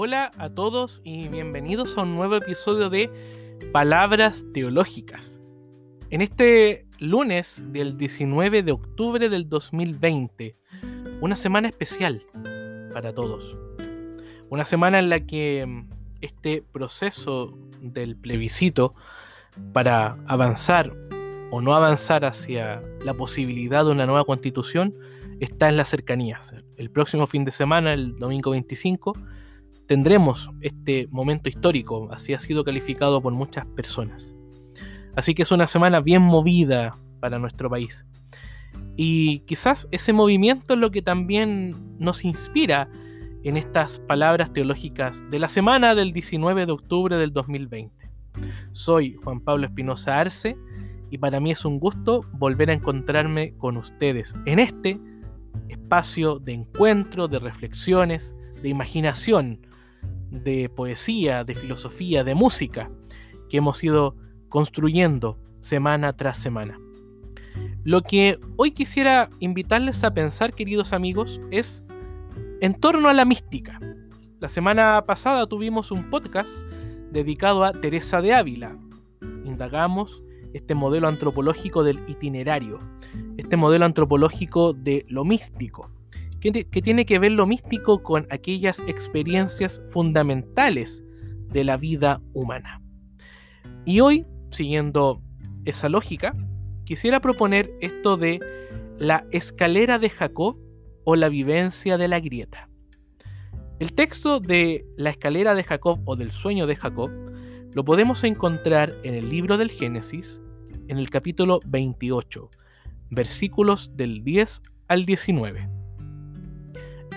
Hola a todos y bienvenidos a un nuevo episodio de Palabras Teológicas. En este lunes del 19 de octubre del 2020, una semana especial para todos. Una semana en la que mm, este proceso del plebiscito para avanzar o no avanzar hacia la posibilidad de una nueva constitución está en las cercanías. El próximo fin de semana, el domingo 25, tendremos este momento histórico, así ha sido calificado por muchas personas. Así que es una semana bien movida para nuestro país. Y quizás ese movimiento es lo que también nos inspira en estas palabras teológicas de la semana del 19 de octubre del 2020. Soy Juan Pablo Espinosa Arce y para mí es un gusto volver a encontrarme con ustedes en este espacio de encuentro, de reflexiones, de imaginación de poesía, de filosofía, de música que hemos ido construyendo semana tras semana. Lo que hoy quisiera invitarles a pensar, queridos amigos, es en torno a la mística. La semana pasada tuvimos un podcast dedicado a Teresa de Ávila. Indagamos este modelo antropológico del itinerario, este modelo antropológico de lo místico, que, tiene que ver lo místico con aquellas experiencias fundamentales de la vida humana. Y hoy, siguiendo esa lógica, quisiera proponer esto de la escalera de Jacob o la vivencia de la grieta. El texto de la escalera de Jacob o del sueño de Jacob lo podemos encontrar en el libro del Génesis, en el capítulo 28, versículos del 10 al 19.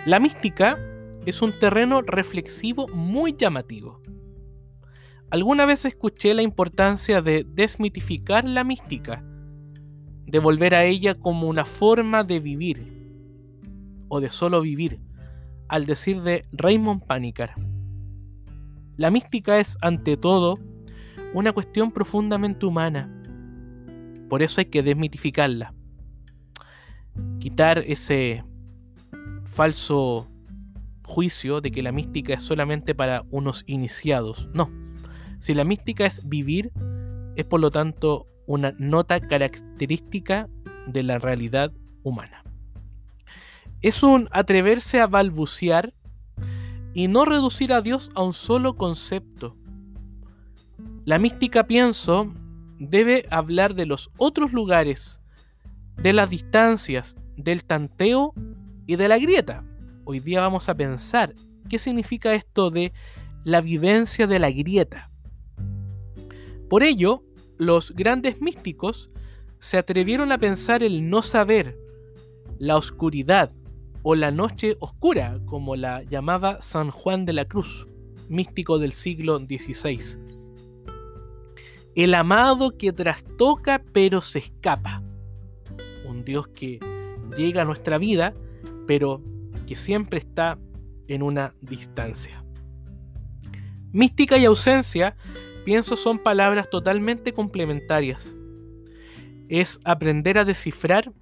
La mística es un terreno reflexivo muy llamativo. Alguna vez escuché la importancia de desmitificar la mística, de volver a ella como una forma de vivir, o de solo vivir, al decir de Raymond Panicar. La mística es, ante todo, una cuestión profundamente humana. Por eso hay que desmitificarla. Quitar ese falso juicio de que la mística es solamente para unos iniciados. No. Si la mística es vivir, es por lo tanto una nota característica de la realidad humana. Es un atreverse a balbucear y no reducir a Dios a un solo concepto. La mística, pienso, debe hablar de los otros lugares, de las distancias, del tanteo y de la grieta. Hoy día vamos a pensar qué significa esto de la vivencia de la grieta. Por ello, los grandes místicos se atrevieron a pensar el no saber, la oscuridad o la noche oscura, como la llamaba San Juan de la Cruz, místico del siglo XVI. El amado que trastoca pero se escapa. Un Dios que llega a nuestra vida pero que siempre está en una distancia. Mística y ausencia, pienso, son palabras totalmente complementarias. Es aprender a descifrar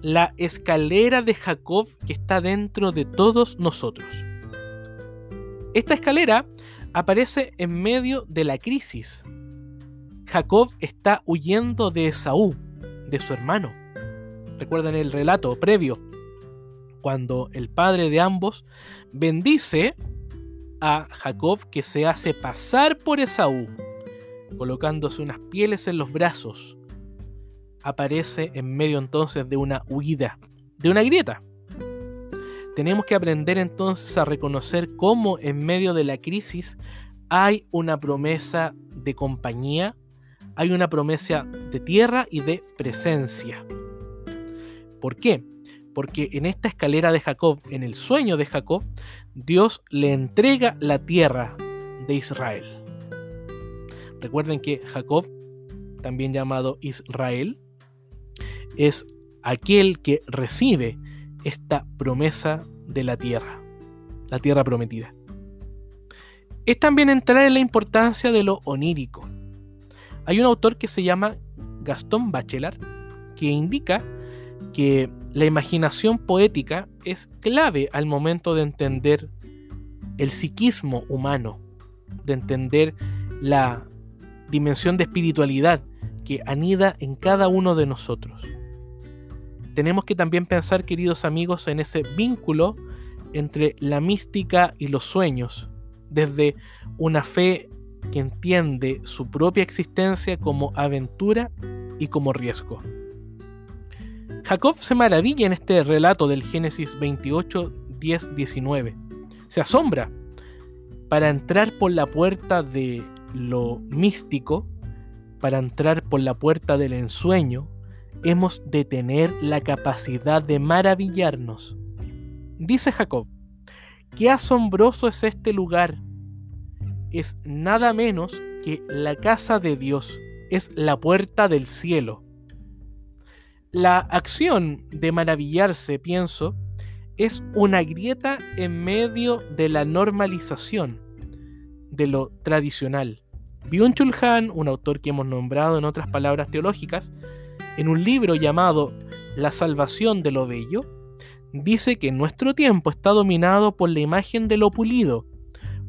la escalera de Jacob que está dentro de todos nosotros. Esta escalera aparece en medio de la crisis. Jacob está huyendo de Esaú, de su hermano. Recuerden el relato previo cuando el padre de ambos bendice a Jacob que se hace pasar por Esaú, colocándose unas pieles en los brazos. Aparece en medio entonces de una huida, de una grieta. Tenemos que aprender entonces a reconocer cómo en medio de la crisis hay una promesa de compañía, hay una promesa de tierra y de presencia. ¿Por qué? Porque en esta escalera de Jacob, en el sueño de Jacob, Dios le entrega la tierra de Israel. Recuerden que Jacob, también llamado Israel, es aquel que recibe esta promesa de la tierra, la tierra prometida. Es también entrar en la importancia de lo onírico. Hay un autor que se llama Gastón Bachelard que indica que la imaginación poética es clave al momento de entender el psiquismo humano, de entender la dimensión de espiritualidad que anida en cada uno de nosotros. Tenemos que también pensar, queridos amigos, en ese vínculo entre la mística y los sueños, desde una fe que entiende su propia existencia como aventura y como riesgo. Jacob se maravilla en este relato del Génesis 28, 10, 19. Se asombra. Para entrar por la puerta de lo místico, para entrar por la puerta del ensueño, hemos de tener la capacidad de maravillarnos. Dice Jacob, qué asombroso es este lugar. Es nada menos que la casa de Dios, es la puerta del cielo. La acción de maravillarse, pienso, es una grieta en medio de la normalización de lo tradicional. Byung-Chul Han, un autor que hemos nombrado en otras palabras teológicas, en un libro llamado La salvación de lo bello, dice que nuestro tiempo está dominado por la imagen de lo pulido,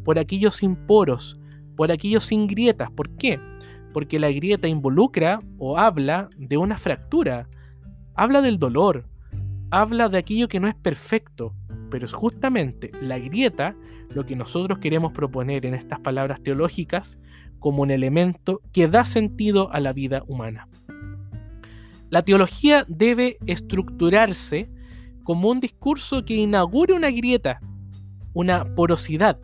por aquellos sin poros, por aquellos sin grietas. ¿Por qué? Porque la grieta involucra o habla de una fractura, habla del dolor, habla de aquello que no es perfecto, pero es justamente la grieta lo que nosotros queremos proponer en estas palabras teológicas como un elemento que da sentido a la vida humana. La teología debe estructurarse como un discurso que inaugure una grieta, una porosidad,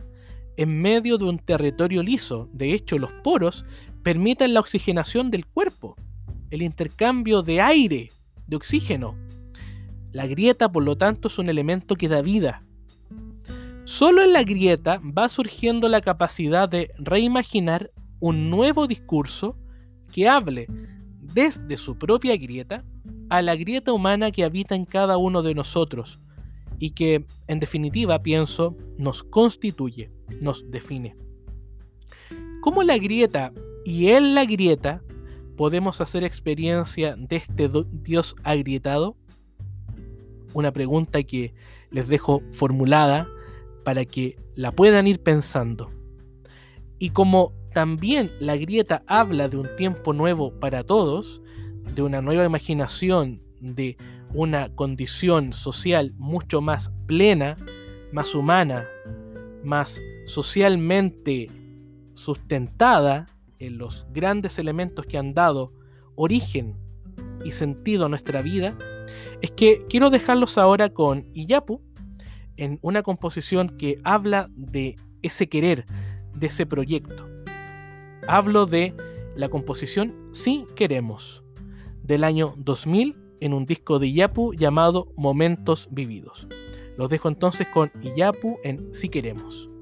en medio de un territorio liso. De hecho, los poros permiten la oxigenación del cuerpo, el intercambio de aire, de oxígeno. La grieta, por lo tanto, es un elemento que da vida. Solo en la grieta va surgiendo la capacidad de reimaginar un nuevo discurso que hable desde su propia grieta a la grieta humana que habita en cada uno de nosotros y que, en definitiva, pienso, nos constituye, nos define. ¿Cómo la grieta y en la grieta podemos hacer experiencia de este Dios agrietado? Una pregunta que les dejo formulada para que la puedan ir pensando. Y como también la grieta habla de un tiempo nuevo para todos, de una nueva imaginación, de una condición social mucho más plena, más humana, más socialmente sustentada en los grandes elementos que han dado origen y sentido a nuestra vida, es que quiero dejarlos ahora con Iyapu en una composición que habla de ese querer, de ese proyecto. Hablo de la composición Si Queremos, del año 2000 en un disco de Iyapu llamado Momentos Vividos. Los dejo entonces con Iyapu en Si Queremos.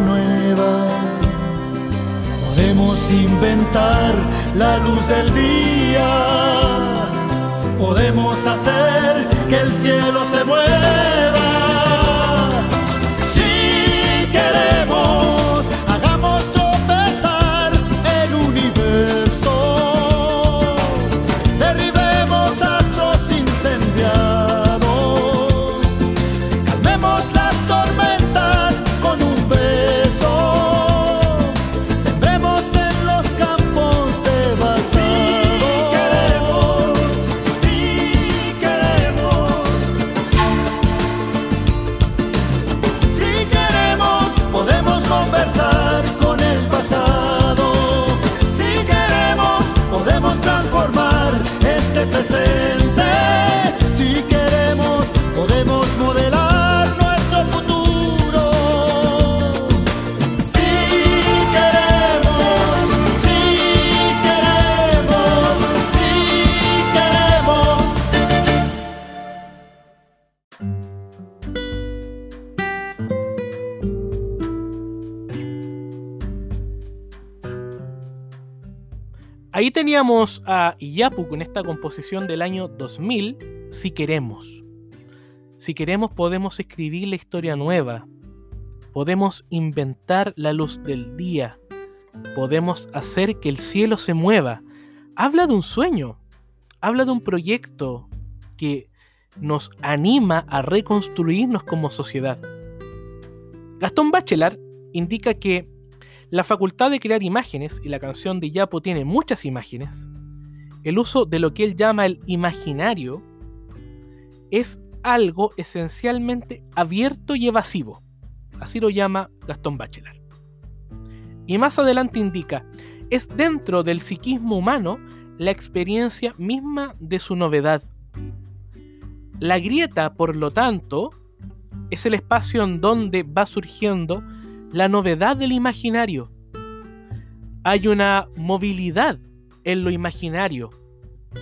Nueva. Podemos inventar la luz del día. Podemos hacer que el cielo se mueva. Ahí teníamos a Iyapu con esta composición del año 2000, Si queremos. Si queremos podemos escribir la historia nueva, podemos inventar la luz del día, podemos hacer que el cielo se mueva. Habla de un sueño, habla de un proyecto que nos anima a reconstruirnos como sociedad. Gastón Bachelard indica que la facultad de crear imágenes, y la canción de Yapo tiene muchas imágenes, el uso de lo que él llama el imaginario, es algo esencialmente abierto y evasivo. Así lo llama Gastón Bachelard. Y más adelante indica, es dentro del psiquismo humano la experiencia misma de su novedad. La grieta, por lo tanto, es el espacio en donde va surgiendo la novedad del imaginario. Hay una movilidad en lo imaginario,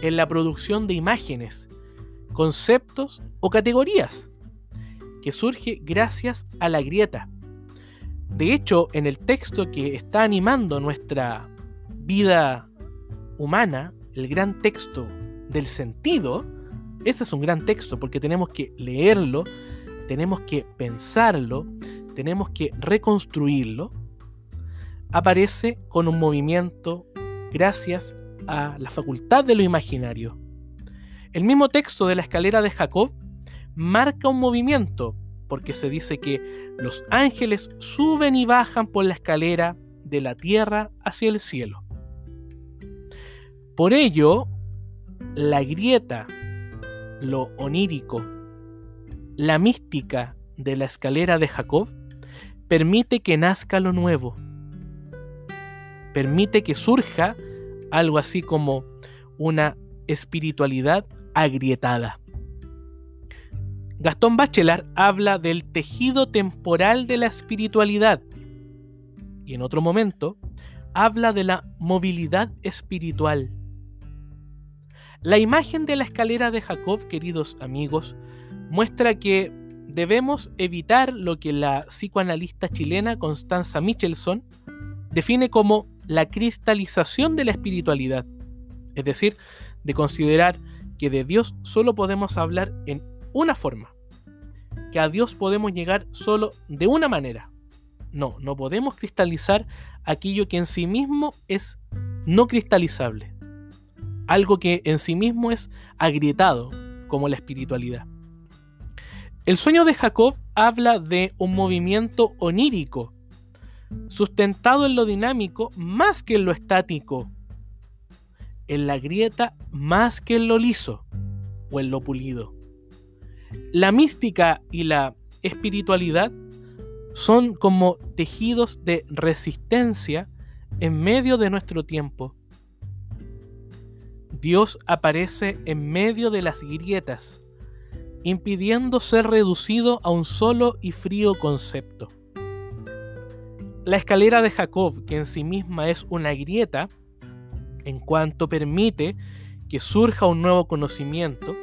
en la producción de imágenes, conceptos o categorías, que surge gracias a la grieta. De hecho, en el texto que está animando nuestra vida humana, el gran texto del sentido, ese es un gran texto porque tenemos que leerlo, tenemos que pensarlo, tenemos que reconstruirlo, aparece con un movimiento gracias a la facultad de lo imaginario. El mismo texto de la escalera de Jacob marca un movimiento, porque se dice que los ángeles suben y bajan por la escalera de la tierra hacia el cielo. Por ello, la grieta, lo onírico, la mística de la escalera de Jacob permite que nazca lo nuevo. Permite que surja algo así como una espiritualidad agrietada. Gastón Bachelard habla del tejido temporal de la espiritualidad y en otro momento habla de la movilidad espiritual. La imagen de la escalera de Jacob, queridos amigos, muestra que debemos evitar lo que la psicoanalista chilena Constanza Michelson define como la cristalización de la espiritualidad, es decir, de considerar que de Dios solo podemos hablar en una forma, que a Dios podemos llegar solo de una manera. No, no podemos cristalizar aquello que en sí mismo es no cristalizable, algo que en sí mismo es agrietado, como la espiritualidad. El sueño de Jacob habla de un movimiento onírico, sustentado en lo dinámico más que en lo estático, en la grieta más que en lo liso o en lo pulido. La mística y la espiritualidad son como tejidos de resistencia en medio de nuestro tiempo. Dios aparece en medio de las grietas, impidiendo ser reducido a un solo y frío concepto. La escalera de Jacob, que en sí misma es una grieta, en cuanto permite que surja un nuevo conocimiento,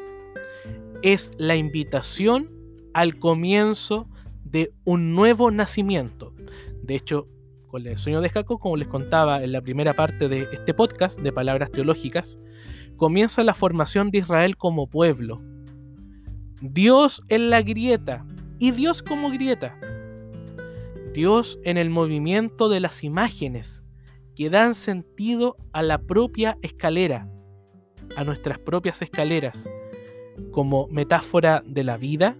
es la invitación al comienzo de un nuevo nacimiento. De hecho, con el sueño de Jacob, como les contaba en la primera parte de este podcast de Palabras Teológicas, comienza la formación de Israel como pueblo. Dios en la grieta y Dios como grieta. Dios en el movimiento de las imágenes que dan sentido a la propia escalera, a nuestras propias escaleras, como metáfora de la vida,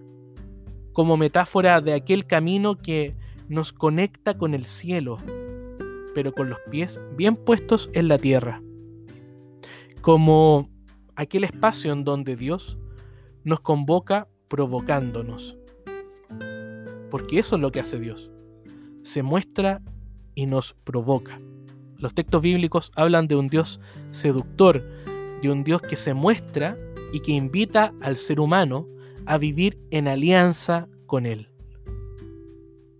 como metáfora de aquel camino que nos conecta con el cielo, pero con los pies bien puestos en la tierra. Como aquel espacio en donde Dios nos convoca provocándonos. Porque eso es lo que hace Dios. Se muestra y nos provoca. Los textos bíblicos hablan de un Dios seductor, de un Dios que se muestra y que invita al ser humano a vivir en alianza con Él.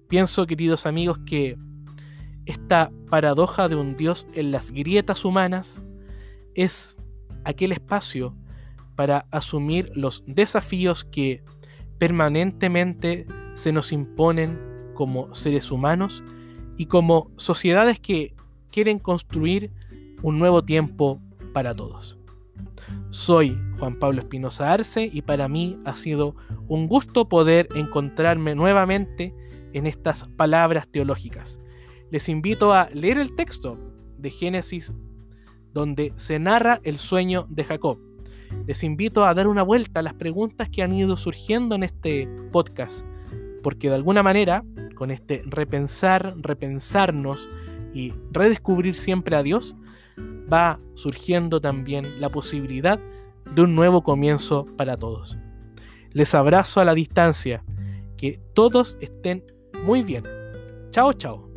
Pienso, queridos amigos, que esta paradoja de un Dios en las grietas humanas es aquel espacio para asumir los desafíos que permanentemente se nos imponen como seres humanos y como sociedades que quieren construir un nuevo tiempo para todos. Soy Juan Pablo Espinosa Arce y para mí ha sido un gusto poder encontrarme nuevamente en estas palabras teológicas. Les invito a leer el texto de Génesis donde se narra el sueño de Jacob. Les invito a dar una vuelta a las preguntas que han ido surgiendo en este podcast, porque de alguna manera, con este repensar, repensarnos y redescubrir siempre a Dios, va surgiendo también la posibilidad de un nuevo comienzo para todos. Les abrazo a la distancia. Que todos estén muy bien. Chao, chao.